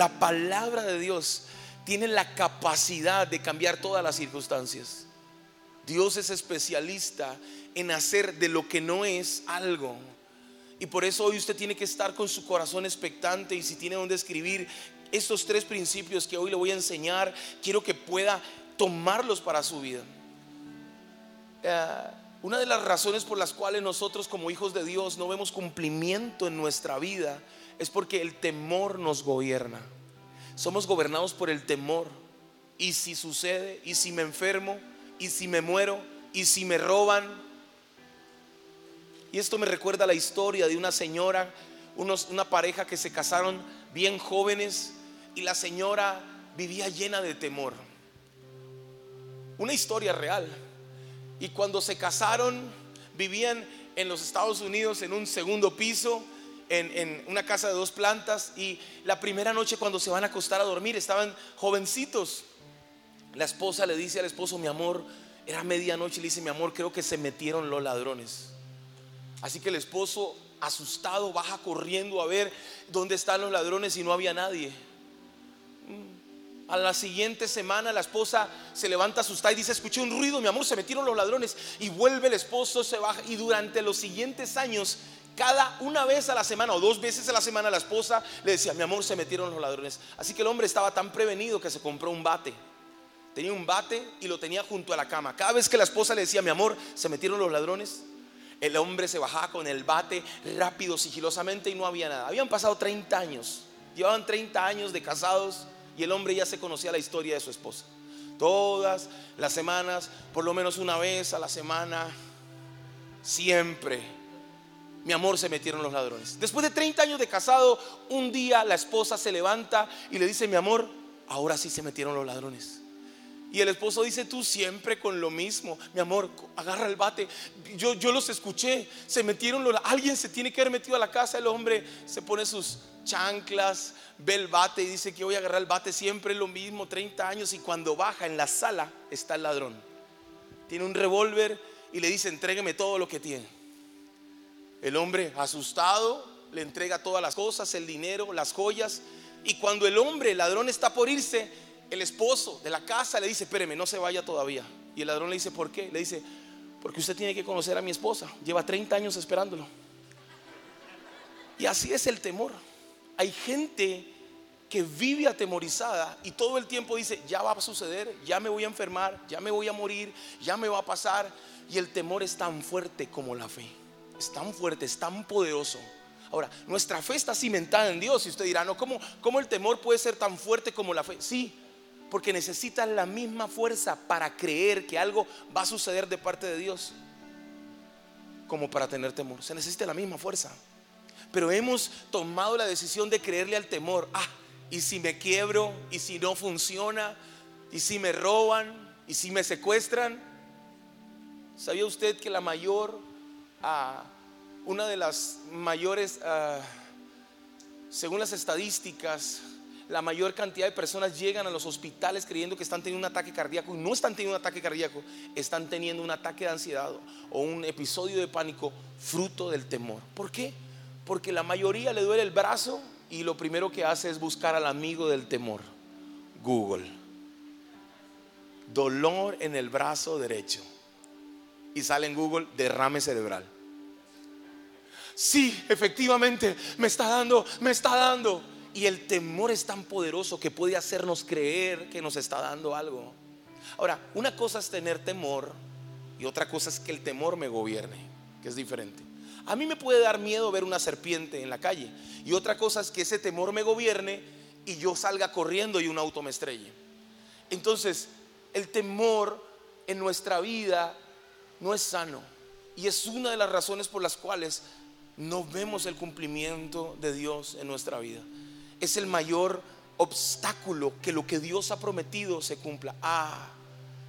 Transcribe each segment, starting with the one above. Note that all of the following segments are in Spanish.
La palabra de Dios tiene la capacidad de cambiar todas las circunstancias. Dios es especialista en hacer de lo que no es algo. Y por eso hoy usted tiene que estar con su corazón expectante y si tiene donde escribir estos tres principios que hoy le voy a enseñar, quiero que pueda tomarlos para su vida. Eh, una de las razones por las cuales nosotros como hijos de Dios no vemos cumplimiento en nuestra vida es porque el temor nos gobierna. Somos gobernados por el temor. Y si sucede, y si me enfermo, y si me muero, y si me roban. Y esto me recuerda la historia de una señora, una pareja que se casaron bien jóvenes y la señora vivía llena de temor. Una historia real. Y cuando se casaron, vivían en los Estados Unidos en un segundo piso en, una casa de dos plantas y la primera noche cuando se van a acostar a dormir estaban jovencitos. La esposa le dice al esposo, mi amor, era medianoche, le dice, mi amor, creo que se metieron los ladrones. Así que el esposo, asustado, baja corriendo a ver dónde están los ladrones y no había nadie. A la siguiente semana la esposa se levanta asustada y dice, escuché un ruido, mi amor, se metieron los ladrones. Y vuelve el esposo, se baja. Y durante los siguientes años cada una vez a la semana o dos veces a la semana la esposa le decía, mi amor, se metieron los ladrones. Así que el hombre estaba tan prevenido que se compró un bate. Tenía un bate y lo tenía junto a la cama. Cada vez que la esposa le decía, mi amor, se metieron los ladrones, el hombre se bajaba con el bate rápido, sigilosamente y no había nada. Habían pasado 30 años. Llevaban 30 años de casados y el hombre ya se conocía la historia de su esposa. Todas las semanas, por lo menos una vez a la semana, siempre mi amor, se metieron los ladrones. Después de 30 años de casado, un día la esposa se levanta y le dice, mi amor, ahora sí se metieron los ladrones. Y el esposo dice, tú siempre con lo mismo, mi amor, agarra el bate. Yo, yo los escuché, se metieron los... Alguien se tiene que haber metido a la casa, el hombre se pone sus chanclas, ve el bate y dice que voy a agarrar el bate, siempre lo mismo, 30 años. Y cuando baja en la sala está el ladrón. Tiene un revólver y le dice, entrégueme todo lo que tiene. El hombre asustado le entrega todas las cosas, el dinero, las joyas. Y cuando el hombre, el ladrón está por irse, el esposo de la casa le dice, espéreme, no se vaya todavía. Y el ladrón le dice, ¿por qué? Le dice, porque usted tiene que conocer a mi esposa. Lleva 30 años esperándolo. Y así es el temor. Hay gente que vive atemorizada y todo el tiempo dice, ya va a suceder, ya me voy a enfermar, ya me voy a morir, ya me va a pasar. Y el temor es tan fuerte como la fe es tan fuerte, es tan poderoso. Ahora, nuestra fe está cimentada en Dios. Y usted dirá, no, ¿cómo, ¿cómo, el temor puede ser tan fuerte como la fe? Sí, porque necesita la misma fuerza para creer que algo va a suceder de parte de Dios como para tener temor. Se necesita la misma fuerza. Pero hemos tomado la decisión de creerle al temor. Ah, y si me quiebro, y si no funciona, y si me roban, y si me secuestran. ¿Sabía usted que la mayor una de las mayores, ah, según las estadísticas, la mayor cantidad de personas llegan a los hospitales creyendo que están teniendo un ataque cardíaco y no están teniendo un ataque cardíaco, están teniendo un ataque de ansiedad o un episodio de pánico fruto del temor. ¿Por qué? Porque la mayoría le duele el brazo y lo primero que hace es buscar al amigo del temor, Google. Dolor en el brazo derecho y sale en Google derrame cerebral. Sí, efectivamente, me está dando, me está dando. Y el temor es tan poderoso que puede hacernos creer que nos está dando algo. Ahora, una cosa es tener temor y otra cosa es que el temor me gobierne, que es diferente. A mí me puede dar miedo ver una serpiente en la calle y otra cosa es que ese temor me gobierne y yo salga corriendo y un auto me estrelle. Entonces, el temor en nuestra vida no es sano. Y es una de las razones por las cuales no vemos el cumplimiento de Dios en nuestra vida. Es el mayor obstáculo que lo que Dios ha prometido se cumpla. Ah,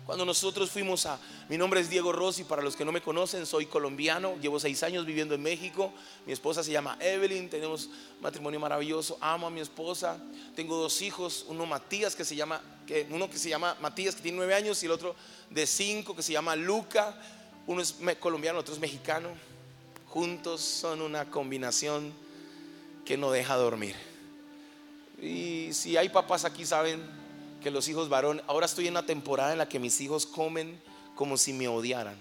cuando nosotros fuimos a, mi nombre es Diego Rossi, para los que no me conocen, soy colombiano, llevo seis años viviendo en México, mi esposa se llama Evelyn, tenemos matrimonio maravilloso, amo a mi esposa, tengo dos hijos, uno Matías que se llama, que, uno que se llama Matías que tiene nueve años y el otro de cinco que se llama Luca uno es colombiano, otro es mexicano. Juntos son una combinación que no deja dormir. Y si hay papás aquí saben que los hijos varón, ahora estoy en una temporada en la que mis hijos comen como si me odiaran.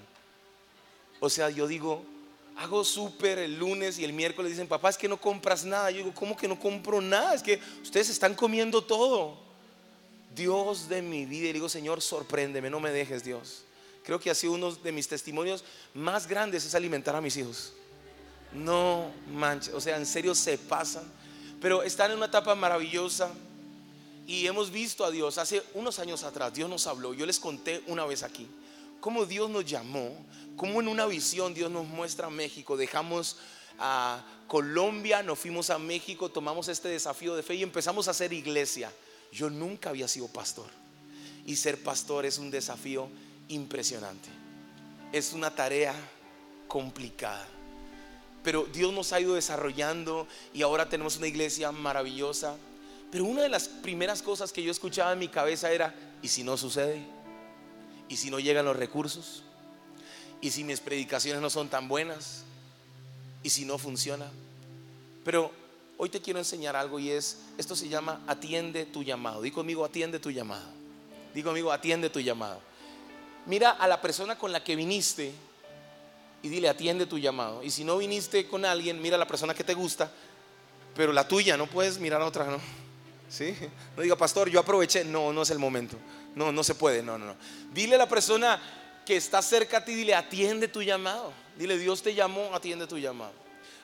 O sea, yo digo, hago súper el lunes y el miércoles dicen, papá, es que no compras nada. Yo digo, ¿cómo que no compro nada? Es que ustedes están comiendo todo. Dios de mi vida, y digo, Señor, sorpréndeme, no me dejes, Dios. Creo que ha sido uno de mis testimonios más grandes es alimentar a mis hijos. No manches, o sea, en serio se pasan. Pero están en una etapa maravillosa y hemos visto a Dios. Hace unos años atrás Dios nos habló, yo les conté una vez aquí, cómo Dios nos llamó, cómo en una visión Dios nos muestra México. Dejamos a Colombia, nos fuimos a México, tomamos este desafío de fe y empezamos a hacer iglesia. Yo nunca había sido pastor y ser pastor es un desafío impresionante. Es una tarea complicada. Pero Dios nos ha ido desarrollando y ahora tenemos una iglesia maravillosa. Pero una de las primeras cosas que yo escuchaba en mi cabeza era, ¿y si no sucede? ¿Y si no llegan los recursos? ¿Y si mis predicaciones no son tan buenas? ¿Y si no funciona? Pero hoy te quiero enseñar algo y es, esto se llama atiende tu llamado. Di conmigo, atiende tu llamado. Di conmigo, atiende tu llamado. Mira a la persona con la que viniste y dile, atiende tu llamado. Y si no viniste con alguien, mira a la persona que te gusta, pero la tuya, no puedes mirar a otra, ¿no? ¿Sí? No diga, pastor, yo aproveché. No, no es el momento. No, no se puede. No, no, no. Dile a la persona que está cerca a ti, dile, atiende tu llamado. Dile, Dios te llamó, atiende tu llamado.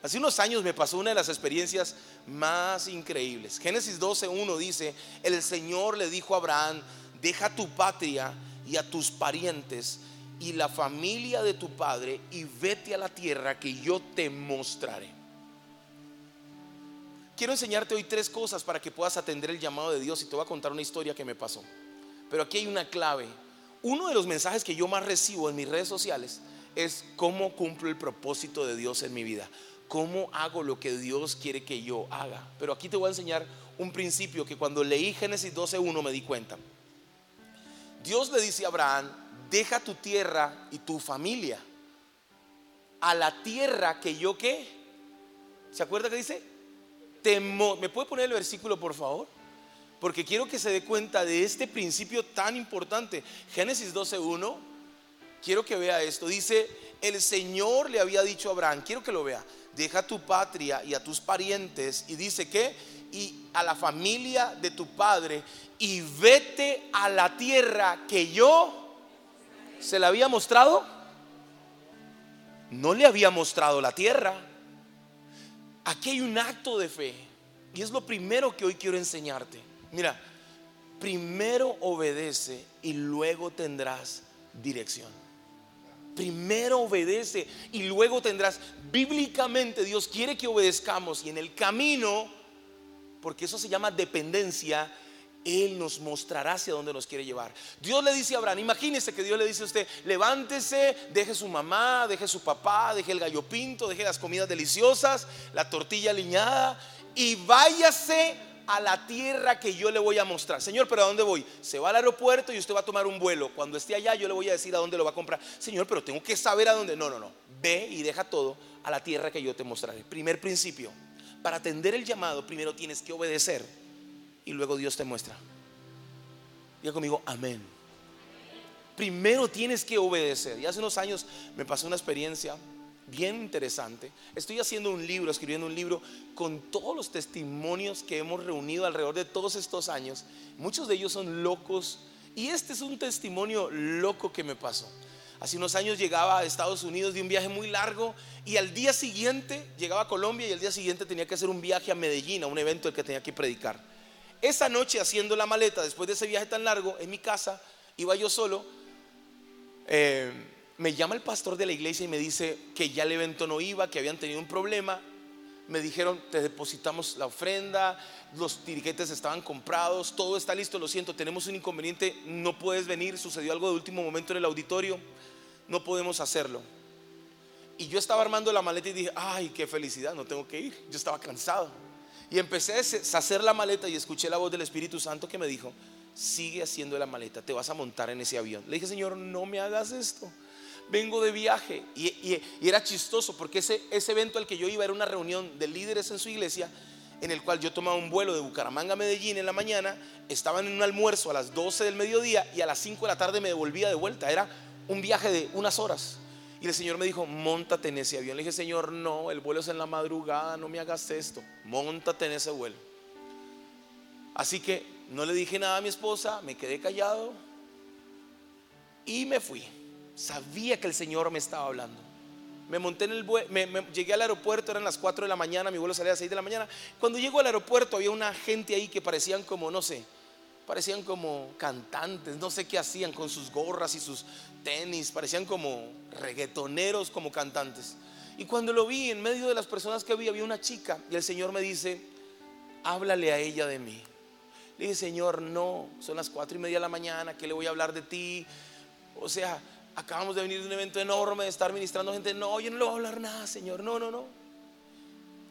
Hace unos años me pasó una de las experiencias más increíbles. Génesis 12.1 dice, el Señor le dijo a Abraham, deja tu patria y a tus parientes y la familia de tu padre y vete a la tierra que yo te mostraré. Quiero enseñarte hoy tres cosas para que puedas atender el llamado de Dios y te voy a contar una historia que me pasó. Pero aquí hay una clave. Uno de los mensajes que yo más recibo en mis redes sociales es cómo cumplo el propósito de Dios en mi vida. Cómo hago lo que Dios quiere que yo haga. Pero aquí te voy a enseñar un principio que cuando leí Génesis 12.1 me di cuenta. Dios le dice a Abraham, deja tu tierra y tu familia a la tierra que yo qué. ¿Se acuerda que dice? ¿Me puede poner el versículo, por favor? Porque quiero que se dé cuenta de este principio tan importante. Génesis 12.1, quiero que vea esto. Dice, el Señor le había dicho a Abraham, quiero que lo vea, deja tu patria y a tus parientes. Y dice que, y a la familia de tu padre y vete a la tierra que yo se la había mostrado. No le había mostrado la tierra. Aquí hay un acto de fe. Y es lo primero que hoy quiero enseñarte. Mira, primero obedece y luego tendrás dirección. Primero obedece y luego tendrás. Bíblicamente Dios quiere que obedezcamos y en el camino, porque eso se llama dependencia, él nos mostrará hacia dónde nos quiere llevar. Dios le dice a Abraham, imagínese que Dios le dice a usted, levántese, deje su mamá, deje su papá, deje el gallo pinto, deje las comidas deliciosas, la tortilla aliñada y váyase a la tierra que yo le voy a mostrar. Señor, pero ¿a dónde voy? Se va al aeropuerto y usted va a tomar un vuelo. Cuando esté allá yo le voy a decir a dónde lo va a comprar. Señor, pero tengo que saber a dónde. No, no, no. Ve y deja todo a la tierra que yo te mostraré. Primer principio. Para atender el llamado, primero tienes que obedecer y luego Dios te muestra. Diga conmigo, amén. Primero tienes que obedecer. Y hace unos años me pasó una experiencia bien interesante. Estoy haciendo un libro, escribiendo un libro con todos los testimonios que hemos reunido alrededor de todos estos años. Muchos de ellos son locos. Y este es un testimonio loco que me pasó. Hace unos años llegaba a Estados Unidos de un viaje muy largo y al día siguiente llegaba a Colombia y al día siguiente tenía que hacer un viaje a Medellín, a un evento el que tenía que predicar. Esa noche haciendo la maleta, después de ese viaje tan largo, en mi casa, iba yo solo, eh, me llama el pastor de la iglesia y me dice que ya el evento no iba, que habían tenido un problema. Me dijeron, te depositamos la ofrenda, los tiriquetes estaban comprados, todo está listo, lo siento, tenemos un inconveniente, no puedes venir, sucedió algo de último momento en el auditorio, no podemos hacerlo. Y yo estaba armando la maleta y dije, ay, qué felicidad, no tengo que ir, yo estaba cansado. Y empecé a hacer la maleta y escuché la voz del Espíritu Santo que me dijo, sigue haciendo la maleta, te vas a montar en ese avión. Le dije, Señor, no me hagas esto. Vengo de viaje. Y, era chistoso porque ese, evento al que yo iba era una reunión de líderes en su iglesia en el cual yo tomaba un vuelo de Bucaramanga a Medellín en la mañana, estaban en un almuerzo a las 12 del mediodía y a las 5 de la tarde me devolvía de vuelta. Era un viaje de unas horas. Y el Señor me dijo, montate en ese avión. Le dije, Señor, no, el vuelo es en la madrugada, no me hagas esto. Montate en ese vuelo. Así que no le dije nada a mi esposa, me quedé callado y me fui. Sabía que el Señor me estaba hablando. Me monté en el vuelo, me, llegué al aeropuerto, eran las 4 de la mañana, mi vuelo salía a las 6 de la mañana. Cuando llego al aeropuerto había una gente ahí que parecían como, no sé, parecían como cantantes, no sé qué hacían con sus gorras y sus tenis, parecían como reggaetoneros, como cantantes. Y cuando lo vi, en medio de las personas que vi, había una chica y el Señor me dice, háblale a ella de mí. Le dije, Señor, no, son las cuatro y media de la mañana, ¿qué le voy a hablar de ti? O sea, acabamos de venir de un evento enorme, de estar ministrando gente. No, yo no le voy a hablar nada, Señor. No, no, no.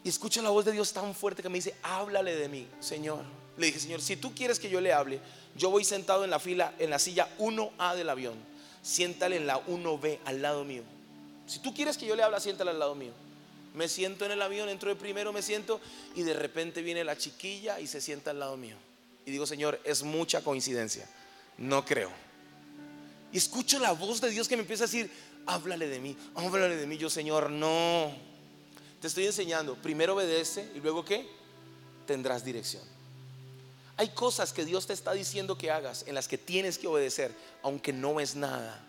Y escucha la voz de Dios tan fuerte que me dice, háblale de mí, Señor. Le dije, Señor, si tú quieres que yo le hable, yo voy sentado en la fila, en la silla 1A del avión. Siéntale en la 1B al lado mío. Si tú quieres que yo le hable, siéntale al lado mío. Me siento en el avión, entro de primero, me siento y de repente viene la chiquilla y se sienta al lado mío. Y digo, Señor, es mucha coincidencia. No creo. Y escucho la voz de Dios que me empieza a decir, háblale de mí, háblale de mí. Yo, Señor, no. Te estoy enseñando. Primero obedece y luego qué? Tendrás dirección. Hay cosas que Dios te está diciendo que hagas en las que tienes que obedecer, aunque no ves nada.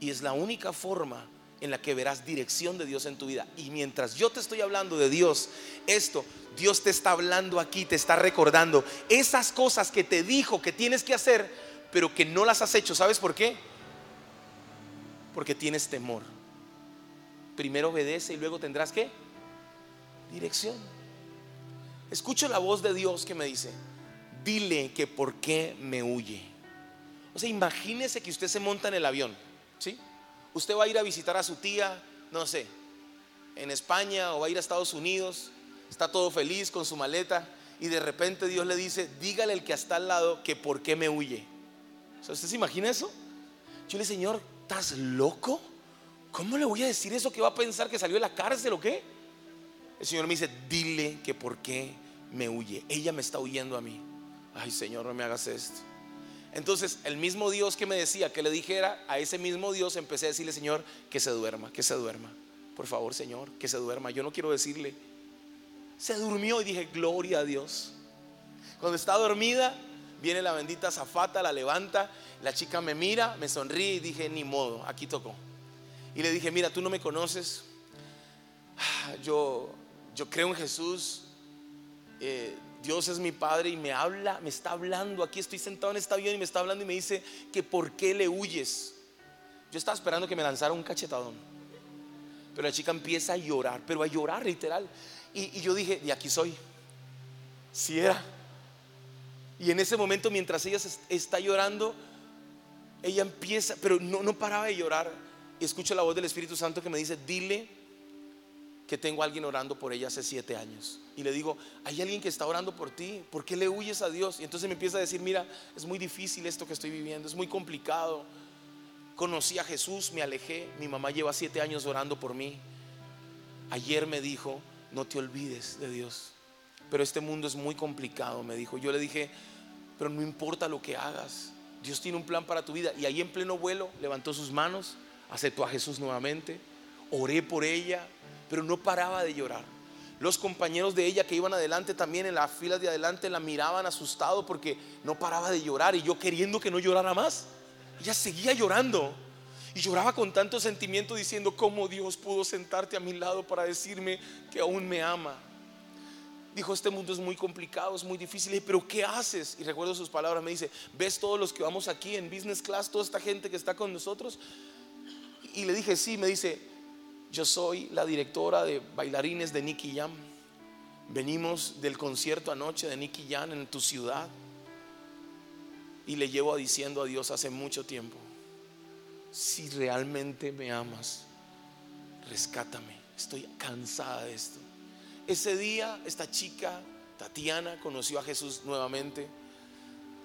Y es la única forma en la que verás dirección de Dios en tu vida. Y mientras yo te estoy hablando de Dios, esto, Dios te está hablando aquí, te está recordando esas cosas que te dijo que tienes que hacer pero que no las has hecho. ¿Sabes por qué? Porque tienes temor. Primero obedece y luego tendrás que dirección. Escucho la voz de Dios que me dice, dile que por qué me huye. O sea, imagínese que usted se monta en el avión, ¿sí? Usted va a ir a visitar a su tía, no sé, en España o va a ir a Estados Unidos, está todo feliz con su maleta y de repente Dios le dice, dígale el que está al lado que por qué me huye. ¿Usted se imagina eso? Yo le dije, Señor, ¿estás loco? ¿Cómo le voy a decir eso que va a pensar que salió de la cárcel o qué? El Señor me dice, dile que por qué me huye. Ella me está huyendo a mí. Ay, Señor, no me hagas esto. Entonces, el mismo Dios que me decía que le dijera, a ese mismo Dios empecé a decirle, Señor, que se duerma, que se duerma. Por favor, Señor, que se duerma. Yo no quiero decirle. Se durmió y dije, gloria a Dios. Cuando está dormida, Viene la bendita zafata, la levanta, la chica me mira, me sonríe y dije, ni modo, aquí tocó. Y le dije, mira, tú no me conoces, ah, yo, yo creo en Jesús, eh, Dios es mi Padre y me habla, me está hablando, aquí estoy sentado en esta avión y me está hablando y me dice que por qué le huyes. Yo estaba esperando que me lanzara un cachetadón. Pero la chica empieza a llorar, pero a llorar literal. Y, y yo dije, de aquí soy. Si era. Y en ese momento, mientras ella está llorando, ella empieza, pero no, no paraba de llorar. Y escucho la voz del Espíritu Santo que me dice, dile que tengo a alguien orando por ella hace siete años. Y le digo, hay alguien que está orando por ti, ¿por qué le huyes a Dios? Y entonces me empieza a decir, mira, es muy difícil esto que estoy viviendo, es muy complicado. Conocí a Jesús, me alejé, mi mamá lleva siete años orando por mí. Ayer me dijo, no te olvides de Dios pero este mundo es muy complicado, me dijo. Yo le dije, pero no importa lo que hagas, Dios tiene un plan para tu vida. Y ahí en pleno vuelo levantó sus manos, aceptó a Jesús nuevamente, oré por ella, pero no paraba de llorar. Los compañeros de ella que iban adelante también en las filas de adelante la miraban asustado porque no paraba de llorar y yo queriendo que no llorara más. Ella seguía llorando y lloraba con tanto sentimiento diciendo cómo Dios pudo sentarte a mi lado para decirme que aún me ama dijo, este mundo es muy complicado, es muy difícil. pero ¿qué haces? Y recuerdo sus palabras, me dice, ¿ves todos los que vamos aquí en business class, toda esta gente que está con nosotros? Y le dije, sí, me dice, yo soy la directora de bailarines de Nicky Jam. Venimos del concierto anoche de Nicky Jam en tu ciudad. Y le llevo diciendo a Dios hace mucho tiempo, si realmente me amas, rescátame. Estoy cansada de esto. Ese día esta chica, Tatiana, conoció a Jesús nuevamente.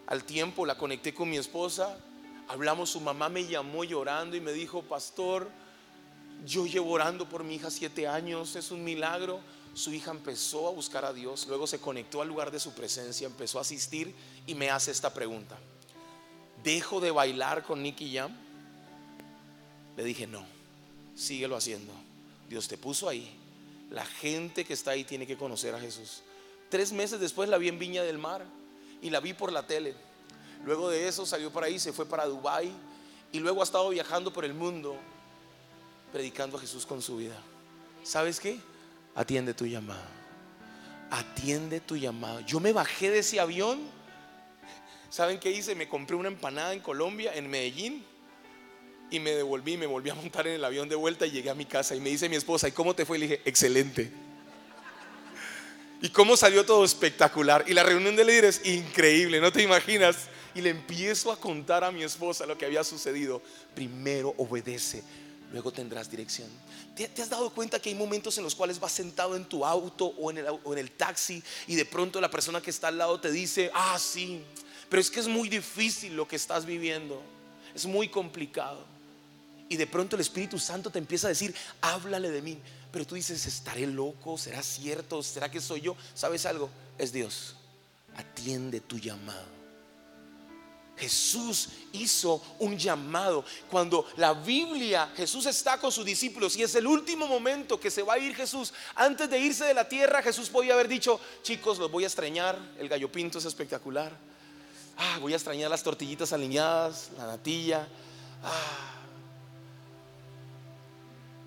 Al tiempo la conecté con mi esposa, hablamos, su mamá me llamó llorando y me dijo, pastor, yo llevo orando por mi hija siete años, es un milagro. su hija empezó a buscar a Dios, luego se conectó al lugar de su presencia, empezó a asistir y me hace esta pregunta. ¿Dejo de bailar con Nicky Jam? Le dije, no, síguelo haciendo. Dios te puso ahí. La gente que está ahí tiene que conocer a Jesús. Tres meses después la vi en Viña del Mar y la vi por la tele. Luego de eso salió para ahí, se fue para Dubai y luego ha estado viajando por el mundo predicando a Jesús con su vida. ¿Sabes qué? Atiende tu llamado. Atiende tu llamado. Yo me bajé de ese avión. ¿Saben qué hice? Me compré una empanada en Colombia, en Medellín. Y me devolví, me volví a montar en el avión de vuelta y llegué a mi casa. Y me dice mi esposa, ¿y cómo te fue? Y le dije, excelente. ¿Y cómo salió todo espectacular? Y la reunión de líderes, increíble, no te imaginas. Y le empiezo a contar a mi esposa lo que había sucedido. Primero obedece, luego tendrás dirección. ¿Te, has dado cuenta que hay momentos en los cuales vas sentado en tu auto o en, el, o en el taxi y de pronto la persona que está al lado te dice, ah, sí, pero es que es muy difícil lo que estás viviendo, es muy complicado. Y de pronto el Espíritu Santo te empieza a decir, háblale de mí. Pero tú dices, ¿estaré loco? ¿Será cierto? ¿Será que soy yo? ¿Sabes algo? Es Dios. Atiende tu llamado. Jesús hizo un llamado. Cuando la Biblia, Jesús está con sus discípulos y es el último momento que se va a ir Jesús. Antes de irse de la tierra, Jesús podía haber dicho, chicos, los voy a extrañar. El gallo pinto es espectacular. Ah, voy a extrañar las tortillitas alineadas, la natilla. Ah.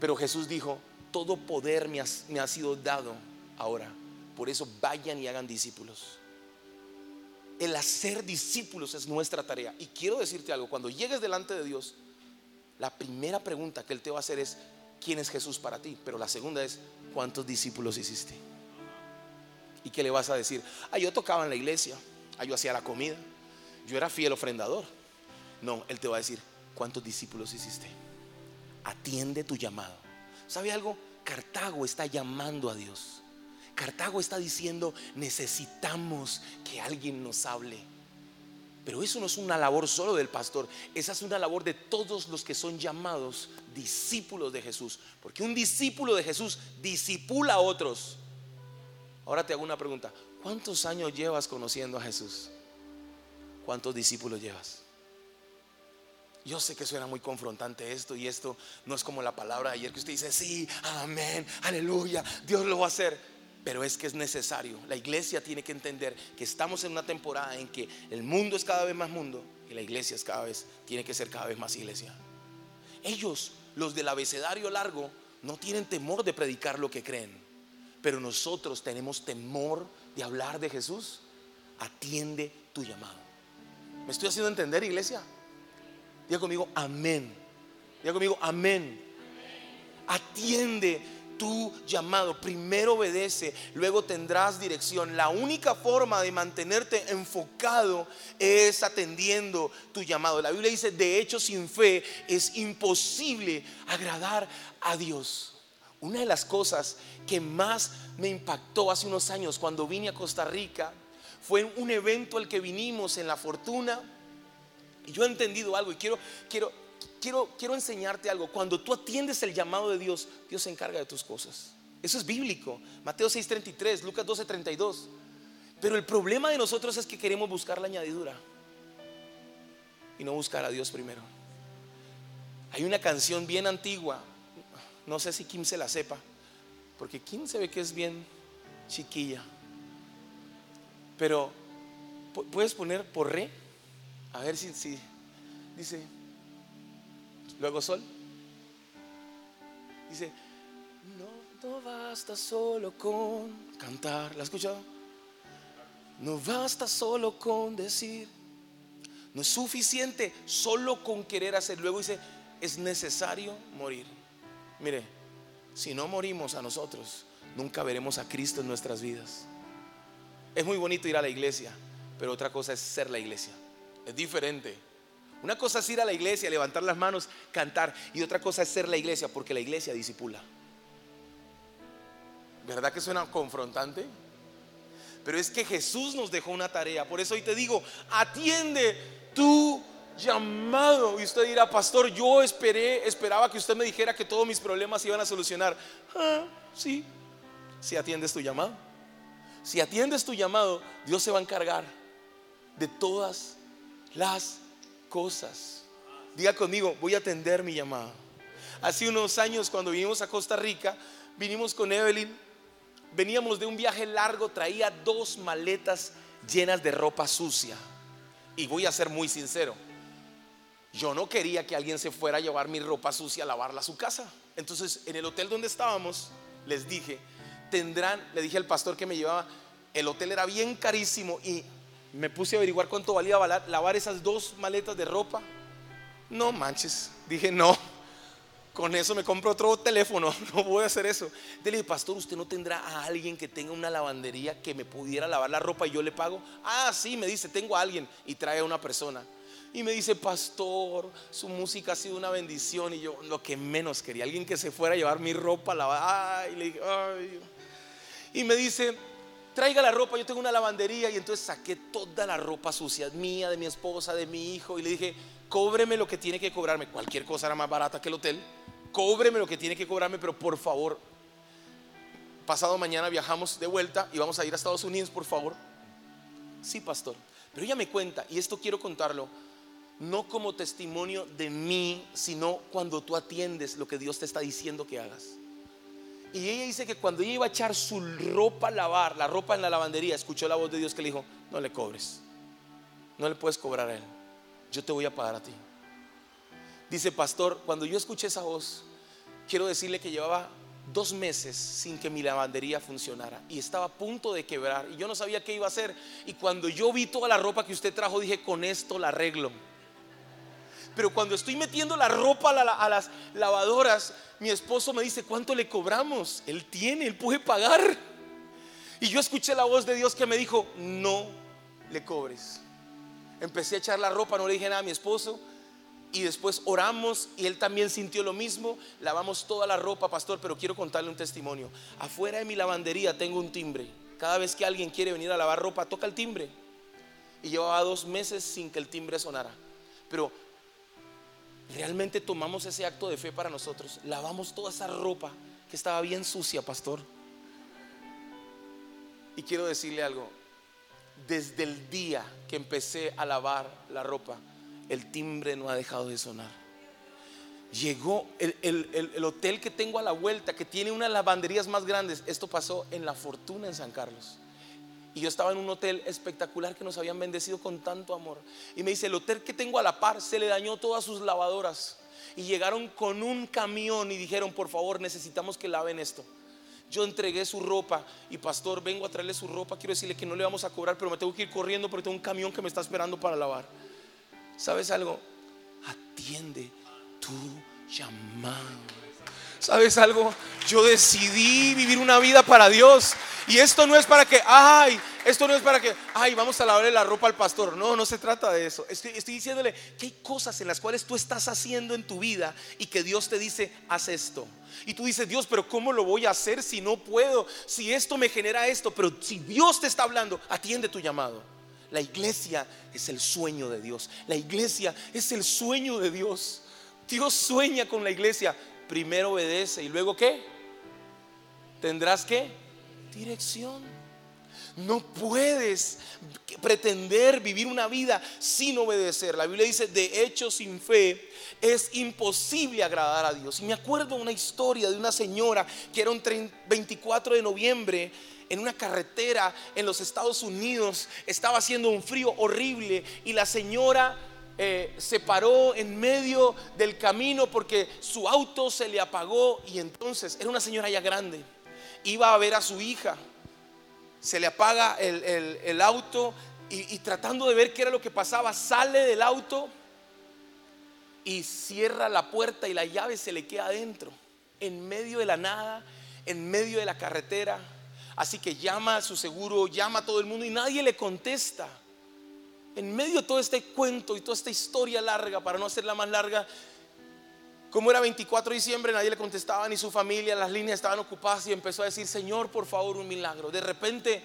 Pero Jesús dijo, todo poder me ha sido dado ahora. Por eso vayan y hagan discípulos el hacer discípulos es nuestra tarea. Y quiero decirte algo, cuando llegues delante de Dios, la primera pregunta que Él te va a hacer es, ¿quién es Jesús para ti? Pero la segunda es, ¿cuántos discípulos hiciste? ¿Y qué le vas a decir? Ah, yo tocaba en la iglesia, ah, yo hacía la comida, yo era fiel ofrendador. No, Él te va a decir, ¿cuántos discípulos hiciste? Atiende tu llamado. ¿Sabe algo? Cartago está llamando a Dios. Cartago está diciendo, necesitamos que alguien nos hable. Pero eso no es una labor solo del pastor, esa es una labor de todos los que son llamados discípulos de Jesús. Porque un discípulo de Jesús disipula a otros. Ahora te hago una pregunta, ¿cuántos años llevas conociendo a Jesús? ¿Cuántos discípulos llevas? Yo sé que suena muy confrontante esto y esto no es como la palabra de ayer que usted dice, sí, amén, aleluya, Dios lo va a hacer pero es que es necesario. La iglesia tiene que entender que estamos en una temporada en que el mundo es cada vez más mundo y la iglesia es cada vez, tiene que ser cada vez más iglesia. Ellos, los del abecedario largo, no tienen temor de predicar lo que creen, pero nosotros tenemos temor de hablar de Jesús. Atiende tu llamado. ¿Me estoy haciendo entender, iglesia? Diga conmigo, amén. Diga conmigo, amén. Atiende tu llamado. Primero obedece, luego tendrás dirección. La única forma de mantenerte enfocado es atendiendo tu llamado. La Biblia dice, de hecho, sin fe es imposible agradar a Dios. Una de las cosas que más me impactó hace unos años cuando vine a Costa Rica fue un evento al que vinimos en La Fortuna. Y yo he entendido algo y quiero, quiero, quiero, enseñarte algo. Cuando tú atiendes el llamado de Dios, Dios se encarga de tus cosas. Eso es bíblico. Mateo 6:33, Lucas 12:32. Pero el problema de nosotros es que queremos buscar la añadidura y no buscar a Dios primero. Hay una canción bien antigua, no sé si Kim se la sepa, porque Kim se ve que es bien chiquilla. Pero puedes poner por re, a ver si, si dice, Luego sol. Dice, no, basta solo con cantar. ¿La has escuchado? No basta solo con decir. No es suficiente solo con querer hacer. Luego dice, es necesario morir. Mire, si no morimos a nosotros, nunca veremos a Cristo en nuestras vidas. Es muy bonito ir a la iglesia, pero otra cosa es ser la iglesia. Es diferente. Una cosa es ir a la iglesia, levantar las manos, cantar. Y otra cosa es ser la iglesia, porque la iglesia disipula. ¿Verdad que suena confrontante? Pero es que Jesús nos dejó una tarea. Por eso hoy te digo, atiende tu llamado. Y usted dirá, pastor, yo esperé, esperaba que usted me dijera que todos mis problemas se iban a solucionar. Ah, sí, si atiendes tu llamado. Si atiendes tu llamado, Dios se va a encargar de todas las cosas. Diga conmigo, voy a atender mi llamado. Hace unos años cuando vinimos a Costa Rica, vinimos con Evelyn, veníamos de un viaje largo, traía dos maletas llenas de ropa sucia. Y voy a ser muy sincero, yo no quería que alguien se fuera a llevar mi ropa sucia a lavarla a su casa. Entonces, en el hotel donde estábamos, les dije, tendrán, le dije al pastor que me llevaba, el hotel era bien carísimo y me puse a averiguar cuánto valía lavar esas dos maletas de ropa. No manches, dije no. Con eso me compro otro teléfono, no voy a hacer eso. Le dije, pastor, ¿usted no tendrá a alguien que tenga una lavandería que me pudiera lavar la ropa y yo le pago? Ah, sí, me dice, tengo a alguien y trae a una persona. Y me dice, pastor, su música ha sido una bendición. Y yo, lo que menos quería, alguien que se fuera a llevar mi ropa a lavar. Ay, le dije, ay. Y me dice, traiga la ropa, yo tengo una lavandería. Y entonces saqué toda la ropa sucia, mía, de mi esposa, de mi hijo. Y le dije, cóbreme lo que tiene que cobrarme. Cualquier cosa era más barata que el hotel. Cóbreme lo que tiene que cobrarme, pero por favor, pasado mañana viajamos de vuelta y vamos a ir a Estados Unidos, por favor. Sí, pastor. Pero ella me cuenta, y esto quiero contarlo no como testimonio de mí, sino cuando tú atiendes lo que Dios te está diciendo que hagas. Y ella dice que cuando ella iba a echar su ropa a lavar, la ropa en la lavandería, escuchó la voz de Dios que le dijo, no le cobres, no le puedes cobrar a él, yo te voy a pagar a ti. Dice, pastor, cuando yo escuché esa voz, quiero decirle que llevaba dos meses sin que mi lavandería funcionara y estaba a punto de quebrar y yo no sabía qué iba a hacer. Y cuando yo vi toda la ropa que usted trajo, dije, con esto la arreglo. Pero cuando estoy metiendo la ropa a, las lavadoras, mi esposo me dice, ¿cuánto le cobramos? Él tiene, él puede pagar. Y yo escuché la voz de Dios que me dijo, no le cobres. Empecé a echar la ropa, no le dije nada a mi esposo. Y después oramos y él también sintió lo mismo. Lavamos toda la ropa, pastor, pero quiero contarle un testimonio. Afuera de mi lavandería tengo un timbre. Cada vez que alguien quiere venir a lavar ropa, toca el timbre. Y llevaba dos meses sin que el timbre sonara. Pero realmente tomamos ese acto de fe para nosotros. Lavamos toda esa ropa que estaba bien sucia, pastor. Y quiero decirle algo. Desde el día que empecé a lavar la ropa, el timbre no ha dejado de sonar. Llegó el, hotel que tengo a la vuelta, que tiene una de las lavanderías más grandes. Esto pasó en La Fortuna, en San Carlos. Y yo estaba en un hotel espectacular que nos habían bendecido con tanto amor. Y me dice, el hotel que tengo a la par se le dañó todas sus lavadoras. Y llegaron con un camión y dijeron, por favor, necesitamos que laven esto. Yo entregué su ropa y pastor, vengo a traerle su ropa. Quiero decirle que no le vamos a cobrar, pero me tengo que ir corriendo porque tengo un camión que me está esperando para lavar. ¿Sabes algo? Atiende tu llamado. ¿Sabes algo? Yo decidí vivir una vida para Dios. Y esto no es para que, ay, esto no es para que, ay, vamos a lavarle la ropa al pastor. No, no se trata de eso. Estoy, diciéndole que hay cosas en las cuales tú estás haciendo en tu vida y que Dios te dice, haz esto. Y tú dices, Dios, pero ¿cómo lo voy a hacer si no puedo? Si esto me genera esto. Pero si Dios te está hablando, atiende tu llamado. La iglesia es el sueño de Dios. La iglesia es el sueño de Dios. Dios sueña con la iglesia. Primero obedece y luego qué? Tendrás que dirección. No puedes pretender vivir una vida sin obedecer. La Biblia dice, de hecho, sin fe es imposible agradar a Dios. Y me acuerdo una historia de una señora que era un 24 de noviembre en una carretera en los Estados Unidos. Estaba haciendo un frío horrible y la señora eh, se paró en medio del camino porque su auto se le apagó y entonces era una señora ya grande iba a ver a su hija. Se le apaga el, auto y, tratando de ver qué era lo que pasaba, sale del auto y cierra la puerta y la llave se le queda adentro, en medio de la nada, en medio de la carretera. Así que llama a su seguro, llama a todo el mundo y nadie le contesta. En medio de todo este cuento y toda esta historia larga, para no hacerla más larga, como era 24 de diciembre, nadie le contestaba ni su familia, las líneas estaban ocupadas y empezó a decir, Señor, por favor, un milagro. De repente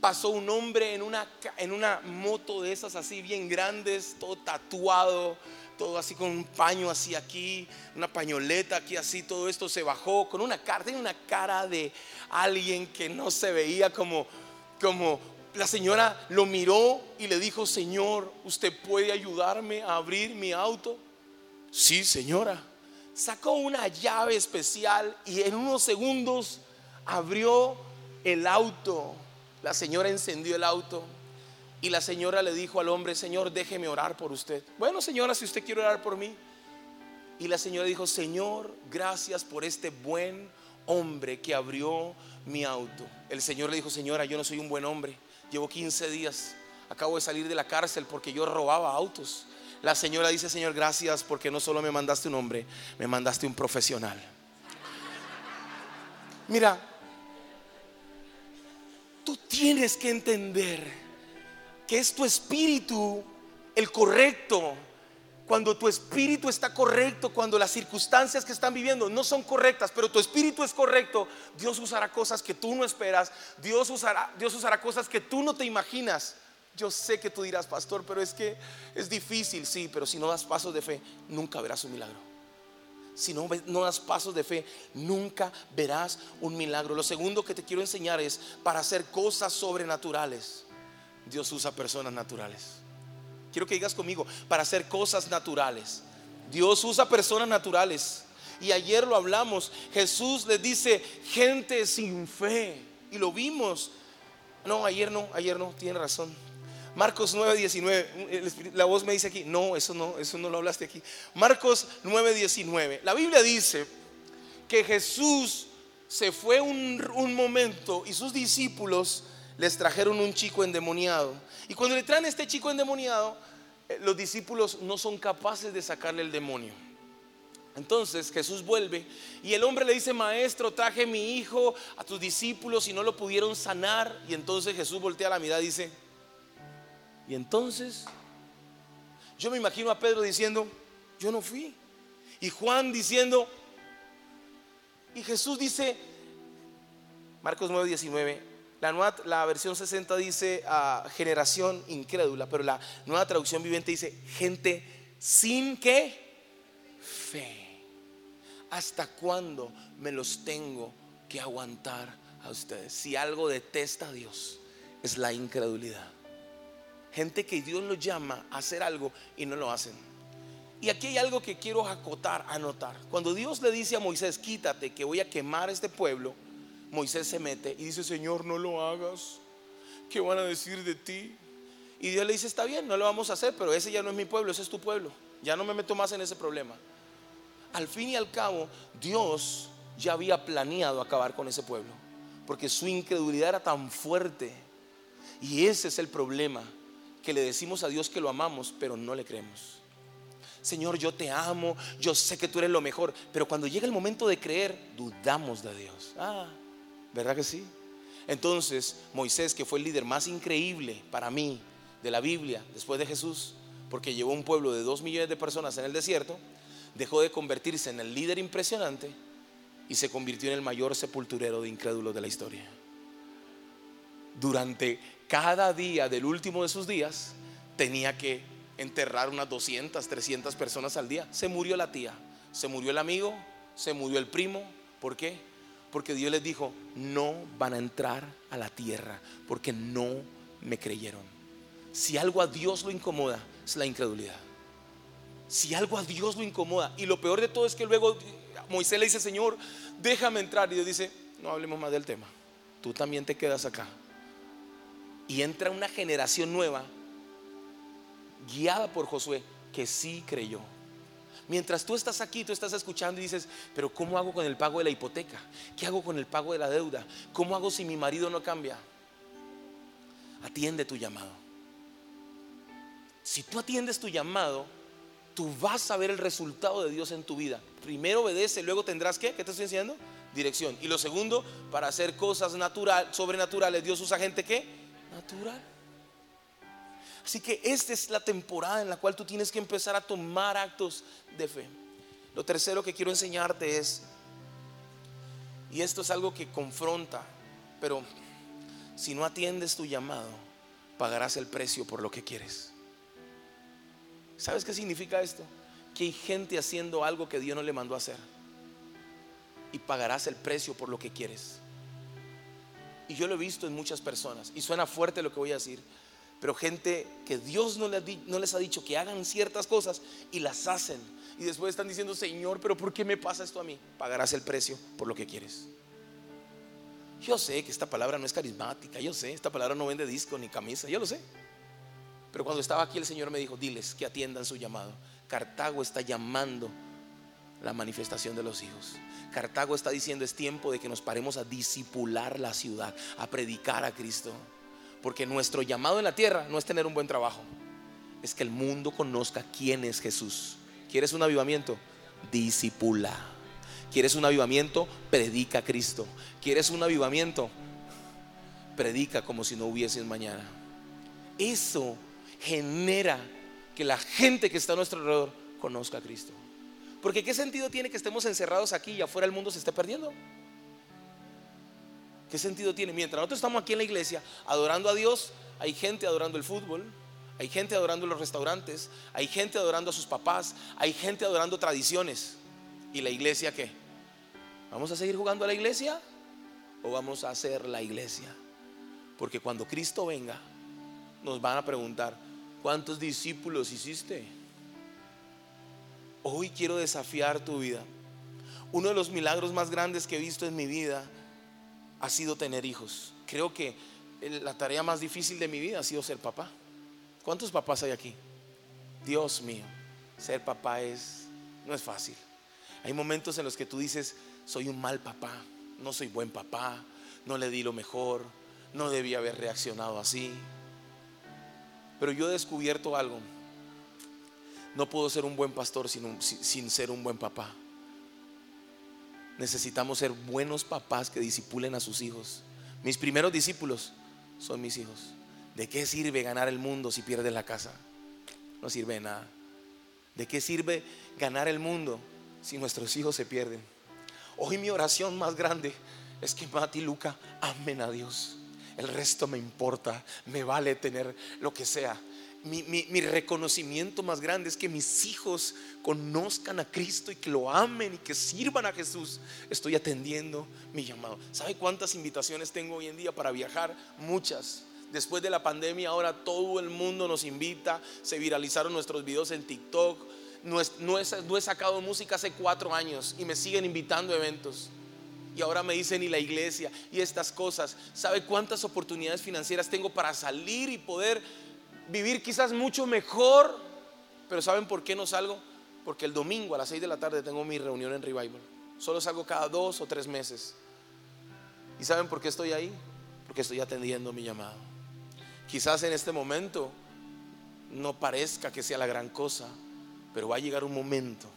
pasó un hombre en una, en una moto de esas así bien grandes, todo tatuado, todo así con un paño así aquí, una pañoleta aquí así, todo esto se bajó con una cara, tenía una cara de alguien que no se veía como, como la señora lo miró y le dijo, Señor, ¿usted puede ayudarme a abrir mi auto? Sí, señora. Sacó una llave especial y en unos segundos abrió el auto. La señora encendió el auto y la señora le dijo al hombre, Señor, déjeme orar por usted. Bueno, señora, si usted quiere orar por mí. Y la señora dijo, Señor, gracias por este buen hombre que abrió mi auto. El Señor le dijo, Señora, yo no soy un buen hombre. Llevo 15 días. Acabo de salir de la cárcel porque yo robaba autos. La señora dice, Señor, gracias porque no solo me mandaste un hombre, me mandaste un profesional. Mira, tú tienes que entender que es tu espíritu el correcto. Cuando tu espíritu está correcto, cuando las circunstancias que están viviendo no son correctas, pero tu espíritu es correcto, Dios usará cosas que tú no esperas, Dios usará, Dios usará cosas que tú no te imaginas. Yo sé que tú dirás, pastor, pero es que es difícil, sí, pero si no das pasos de fe, nunca verás un milagro. Si no, no das pasos de fe, nunca verás un milagro. Lo segundo que te quiero enseñar es, para hacer cosas sobrenaturales, Dios usa personas naturales. Quiero que digas conmigo, para hacer cosas naturales. Dios usa personas naturales. Y ayer lo hablamos. Jesús le dice, gente sin fe. Y lo vimos. No, ayer no, ayer no, tiene razón. Marcos 9, 19. La voz me dice aquí, no, eso no, eso no lo hablaste aquí. Marcos 9, 19. La Biblia dice que Jesús se fue un, un momento y sus discípulos les trajeron un chico endemoniado. Y cuando le traen a este chico endemoniado, eh, los discípulos no son capaces de sacarle el demonio. Entonces Jesús vuelve y el hombre le dice, maestro, traje mi hijo a tus discípulos y no lo pudieron sanar. Y entonces Jesús voltea la mirada y dice, y entonces yo me imagino a Pedro diciendo, yo no fui. Y Juan diciendo, y Jesús dice, Marcos 9, 19, la, la versión 60 dice ah, generación incrédula, pero la nueva traducción viviente dice gente sin que fe. ¿Hasta cuándo me los tengo que aguantar a ustedes? Si algo detesta a Dios, es la incredulidad. Gente que Dios los llama a hacer algo y no lo hacen. Y aquí hay algo que quiero acotar, anotar. Cuando Dios le dice a Moisés, quítate que voy a quemar este pueblo, Moisés se mete y dice, Señor, no lo hagas. ¿Qué van a decir de ti? Y Dios le dice, está bien, no lo vamos a hacer, pero ese ya no es mi pueblo, ese es tu pueblo. Ya no me meto más en ese problema. Al fin y al cabo, Dios ya había planeado acabar con ese pueblo, porque su incredulidad era tan fuerte. Y ese es el problema, que le decimos a Dios que lo amamos, pero no le creemos. Señor, yo te amo, yo sé que tú eres lo mejor, pero cuando llega el momento de creer, dudamos de Dios. Ah, ¿Verdad que sí? Entonces, Moisés, que fue el líder más increíble para mí de la Biblia después de Jesús, porque llevó un pueblo de dos millones de personas en el desierto, dejó de convertirse en el líder impresionante y se convirtió en el mayor sepulturero de incrédulos de la historia. Durante cada día del último de sus días, tenía que enterrar unas 200, 300 personas al día. Se murió la tía, se murió el amigo, se murió el primo. ¿Por qué? Porque Dios les dijo, no van a entrar a la tierra porque no me creyeron. Si algo a Dios lo incomoda, es la incredulidad. Si algo a Dios lo incomoda, y lo peor de todo es que luego Moisés le dice, Señor, déjame entrar. Y Dios dice, no hablemos más del tema. Tú también te quedas acá. Y entra una generación nueva, guiada por Josué, que sí creyó. Mientras tú estás aquí, tú estás escuchando y dices, pero ¿cómo hago con el pago de la hipoteca? ¿Qué hago con el pago de la deuda? ¿Cómo hago si mi marido no cambia? Atiende tu llamado. Si tú atiendes tu llamado, tú vas a ver el resultado de Dios en tu vida. Primero obedece, luego tendrás qué? ¿Qué te estoy diciendo? Dirección. Y lo segundo, para hacer cosas natural, sobrenaturales, Dios usa gente qué? Natural. Así que esta es la temporada en la cual tú tienes que empezar a tomar actos de fe. Lo tercero que quiero enseñarte es, y esto es algo que confronta, pero si no atiendes tu llamado, pagarás el precio por lo que quieres. ¿Sabes qué significa esto? Que hay gente haciendo algo que Dios no le mandó hacer. Y pagarás el precio por lo que quieres. Y yo lo he visto en muchas personas. Y suena fuerte lo que voy a decir. Pero gente que Dios no les, ha dicho que hagan ciertas cosas y las hacen. Y después están diciendo, Señor, pero ¿por qué me pasa esto a mí? Pagarás el precio por lo que quieres. Yo sé que esta palabra no es carismática, yo sé, esta palabra no vende disco ni camisa, yo lo sé. Pero cuando estaba aquí el Señor me dijo, diles que atiendan su llamado. Cartago está llamando la manifestación de los hijos. Cartago está diciendo es tiempo de que nos paremos a disipular la ciudad, a predicar a Cristo. Porque nuestro llamado en la tierra no es tener un buen trabajo, es que el mundo conozca quién es Jesús. ¿Quieres un avivamiento? Disipula. ¿Quieres un avivamiento? Predica a Cristo. ¿Quieres un avivamiento? Predica como si no hubiese mañana. Eso genera que la gente que está a nuestro alrededor conozca a Cristo. Porque ¿qué sentido tiene que estemos encerrados aquí y afuera el mundo se esté perdiendo? ¿Qué sentido tiene? Mientras nosotros estamos aquí en la iglesia adorando a Dios, hay gente adorando el fútbol, hay gente adorando los restaurantes, hay gente adorando a sus papás, hay gente adorando tradiciones. ¿Y la iglesia qué? ¿Vamos a seguir jugando a la iglesia o vamos a hacer la iglesia? Porque cuando Cristo venga, nos van a preguntar, ¿cuántos discípulos hiciste? Hoy quiero desafiar tu vida. Uno de los milagros más grandes que he visto en mi vida ha sido tener hijos. Creo que la tarea más difícil de mi vida ha sido ser papá. ¿Cuántos papás hay aquí? Dios mío, ser papá es no es fácil. Hay momentos en los que tú dices, soy un mal papá, no soy buen papá, no le di lo mejor, no debía haber reaccionado así. Pero yo he descubierto algo. No puedo ser un buen pastor sin, sin ser un buen papá. Necesitamos ser buenos papás que disipulen a sus hijos. Mis primeros discípulos son mis hijos. ¿De qué sirve ganar el mundo si pierdes la casa? No sirve de nada. ¿De qué sirve ganar el mundo si nuestros hijos se pierden? Hoy mi oración más grande es que Mati y Luca amen a Dios. El resto me importa, me vale tener lo que sea. Mi, mi, reconocimiento más grande es que mis hijos conozcan a Cristo y que lo amen y que sirvan a Jesús. Estoy atendiendo mi llamado. ¿Sabe cuántas invitaciones tengo hoy en día para viajar? Muchas. Después de la pandemia ahora todo el mundo nos invita. Se viralizaron nuestros videos en TikTok no, he, sacado música hace cuatro años y me siguen invitando a eventos. Y ahora me dicen y la iglesia y estas cosas. ¿Sabe cuántas oportunidades financieras tengo para salir y poder vivir quizás mucho mejor? Pero ¿saben por qué no salgo? Porque el domingo a las seis de la tarde tengo mi reunión en Revival. Solo salgo cada dos o tres meses. ¿Y saben por qué estoy ahí? Porque estoy atendiendo mi llamado. Quizás en este momento no parezca que sea la gran cosa, pero va a llegar un momento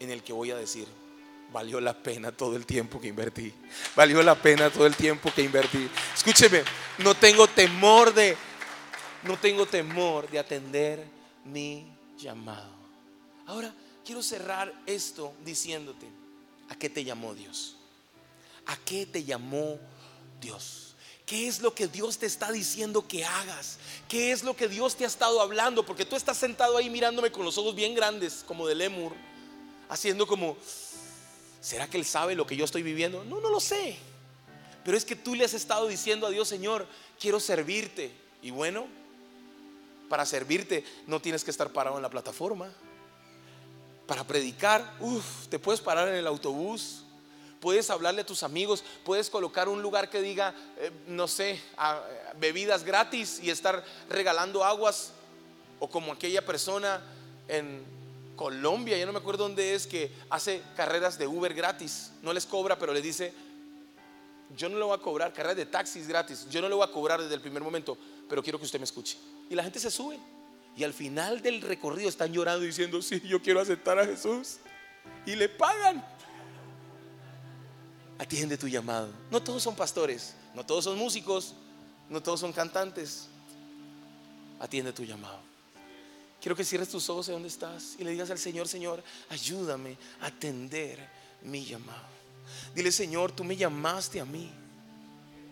en el que voy a decir, valió la pena todo el tiempo que invertí. Valió la pena todo el tiempo que invertí. Escúcheme, no tengo temor de no tengo temor de atender mi llamado. Ahora quiero cerrar esto diciéndote, ¿a qué te llamó Dios? ¿A qué te llamó Dios? ¿Qué es lo que Dios te está diciendo que hagas? ¿Qué es lo que Dios te ha estado hablando? Porque tú estás sentado ahí mirándome con los ojos bien grandes, como de lemur, haciendo como, ¿será que Él sabe lo que yo estoy viviendo? No, no lo sé. Pero es que tú le has estado diciendo a Dios, Señor, quiero servirte. Y bueno, para servirte no tienes que estar parado en la plataforma. Para predicar, uff, te puedes parar en el autobús, puedes hablarle a tus amigos, puedes colocar un lugar que diga, eh, no sé, bebidas gratis y estar regalando aguas, o como aquella persona en Colombia, ya no me acuerdo dónde es, que hace carreras de Uber gratis, no les cobra, pero les dice, yo no le voy a cobrar, carreras de taxis gratis, yo no le voy a cobrar desde el primer momento, pero quiero que usted me escuche. Y la gente se sube. Y al final del recorrido están llorando diciendo, sí, yo quiero aceptar a Jesús. Y le pagan. Atiende tu llamado. No todos son pastores, no todos son músicos, no todos son cantantes. Atiende tu llamado. Quiero que cierres tus ojos de donde estás y le digas al Señor, Señor, ayúdame a atender mi llamado. Dile, Señor, tú me llamaste a mí.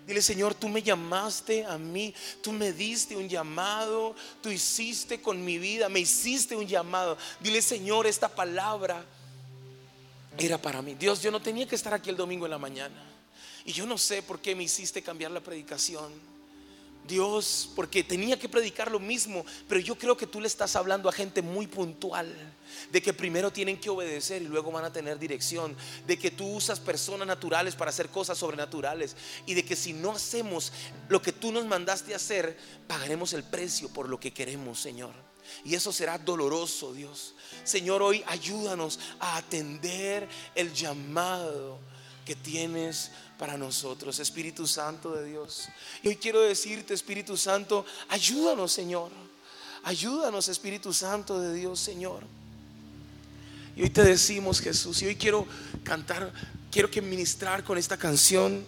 Dile, Señor, tú me llamaste a mí, tú me diste un llamado, tú hiciste con mi vida, me hiciste un llamado. Dile, Señor, esta palabra era para mí. Dios, yo no tenía que estar aquí el domingo en la mañana. Y yo no sé por qué me hiciste cambiar la predicación. Dios, porque tenía que predicar lo mismo, pero yo creo que tú le estás hablando a gente muy puntual, de que primero tienen que obedecer y luego van a tener dirección, de que tú usas personas naturales para hacer cosas sobrenaturales y de que si no hacemos lo que tú nos mandaste hacer, pagaremos el precio por lo que queremos, Señor. Y eso será doloroso, Dios. Señor, hoy ayúdanos a atender el llamado que tienes para nosotros, Espíritu Santo de Dios. Y hoy quiero decirte, Espíritu Santo, ayúdanos, Señor. Ayúdanos, Espíritu Santo de Dios, Señor. Y hoy te decimos, Jesús, y hoy quiero cantar, quiero que ministrar con esta canción.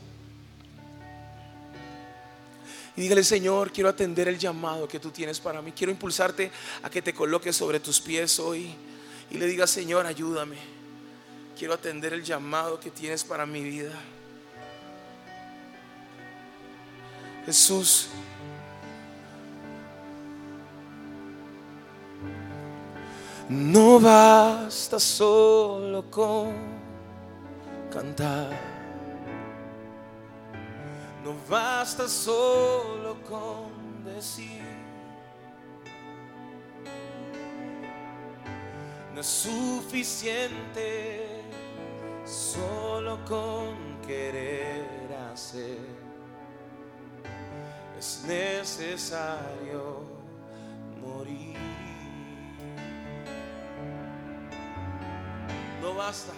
Y dígale, Señor, quiero atender el llamado que tú tienes para mí. Quiero impulsarte a que te coloques sobre tus pies hoy. Y le digas, Señor, ayúdame. Quiero atender el llamado que tienes para mi vida. Jesús. No basta solo con cantar. No basta solo con decir. No es suficiente solo con querer hacer es necesario morir. No basta,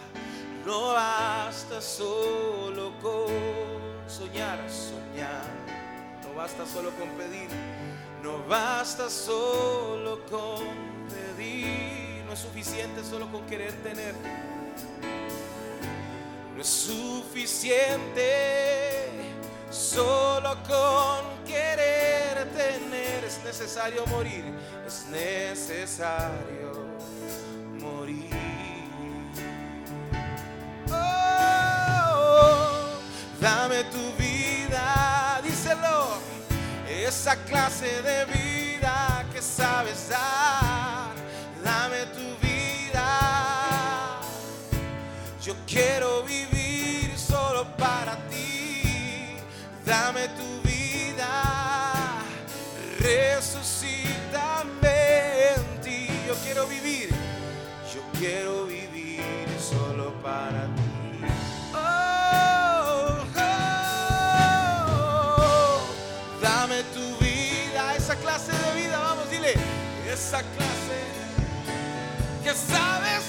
no basta solo con soñar, soñar. No basta solo con pedir, no basta solo con pedir. No es suficiente solo con querer tener. No es suficiente solo con es necesario morir, es necesario morir. Oh, dame tu vida, díselo, esa clase de vida que sabes dar, dame tu vida. Yo quiero vivir solo para ti, dame tu resucítame quiero vivir, yo quiero vivir solo para ti. Oh, oh, dame tu vida, esa clase de vida, vamos, dile, esa clase que sabes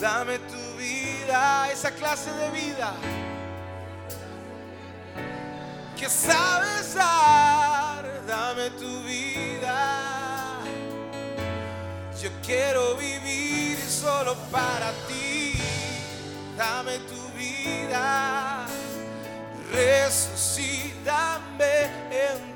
dame tu vida, esa clase de vida que sabes dar, dame tu vida. Yo quiero vivir solo para ti, dame tu vida, resucítame en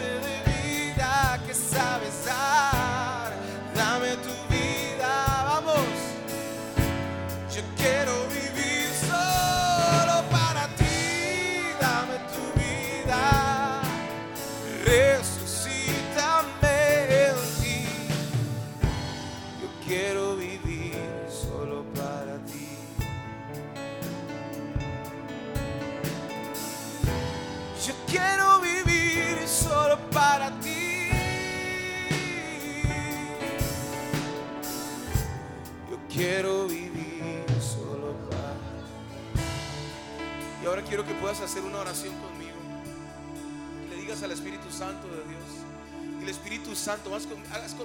esa puedas hacer una oración conmigo. Y le digas al Espíritu Santo de Dios, Y el Espíritu Santo,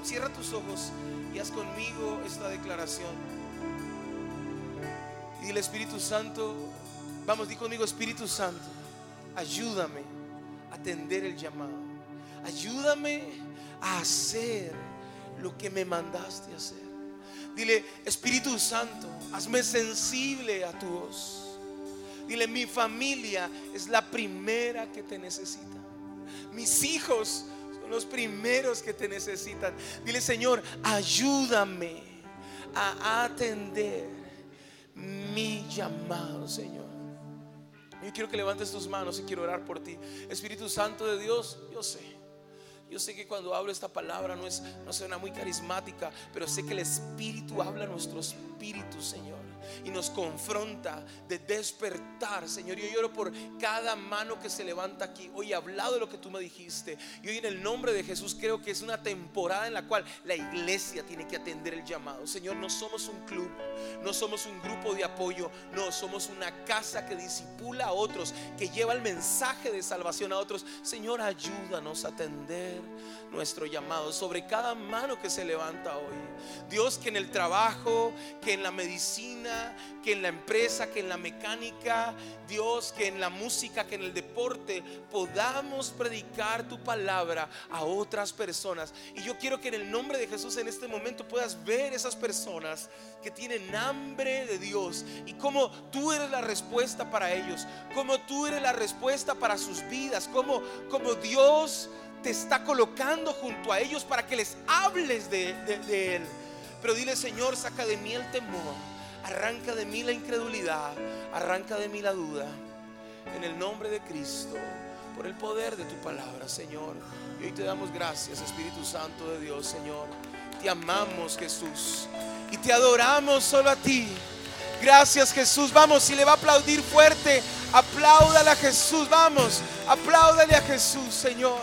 cierra tus ojos y haz conmigo esta declaración. Y el Espíritu Santo, vamos, di conmigo Espíritu Santo, ayúdame a atender el llamado. Ayúdame a hacer lo que me mandaste hacer. Dile, Espíritu Santo, hazme sensible a tu voz. Dile, mi familia es la primera que te necesita. Mis hijos los primeros que te necesitan. Dile, Señor, ayúdame a atender mi llamado, Señor. Yo quiero que levantes tus manos y quiero orar por ti. Espíritu Santo de Dios, yo sé. Yo sé que cuando hablo esta palabra no es no suena muy carismática, pero sé que el Espíritu habla a nuestro espíritu, Señor y nos confronta de despertar, Señor. Yo lloro por cada mano que se levanta aquí. Hoy he hablado de lo que tú me dijiste. Y hoy en el nombre de Jesús creo que es una temporada en la cual la iglesia tiene que atender el llamado. Señor, no somos un club, no somos un grupo de apoyo, no, somos una casa que disipula a otros, que lleva el mensaje de salvación a otros. Señor, ayúdanos a atender nuestro llamado sobre cada mano que se levanta hoy. Dios, que en el trabajo, que en la medicina, que en la empresa, que en la mecánica, Dios, que en la música, que en el deporte, podamos predicar tu palabra a otras personas. Y yo quiero que en el nombre de Jesús en este momento puedas ver esas personas que tienen hambre de Dios y cómo tú eres la respuesta para ellos, cómo tú eres la respuesta para sus vidas, cómo, como Dios te está colocando junto a ellos para que les hables de, de Él. Pero dile, Señor, saca de mí el temor Arranca de mí la incredulidad, arranca de mí la duda. En el nombre de Cristo, por el poder de tu palabra, Señor. Y hoy te damos gracias, Espíritu Santo de Dios, Señor. Te amamos, Jesús. Y te adoramos solo a ti. Gracias, Jesús. Vamos, si le va a aplaudir fuerte, apláudale a Jesús. Vamos, apláudale a Jesús, Señor.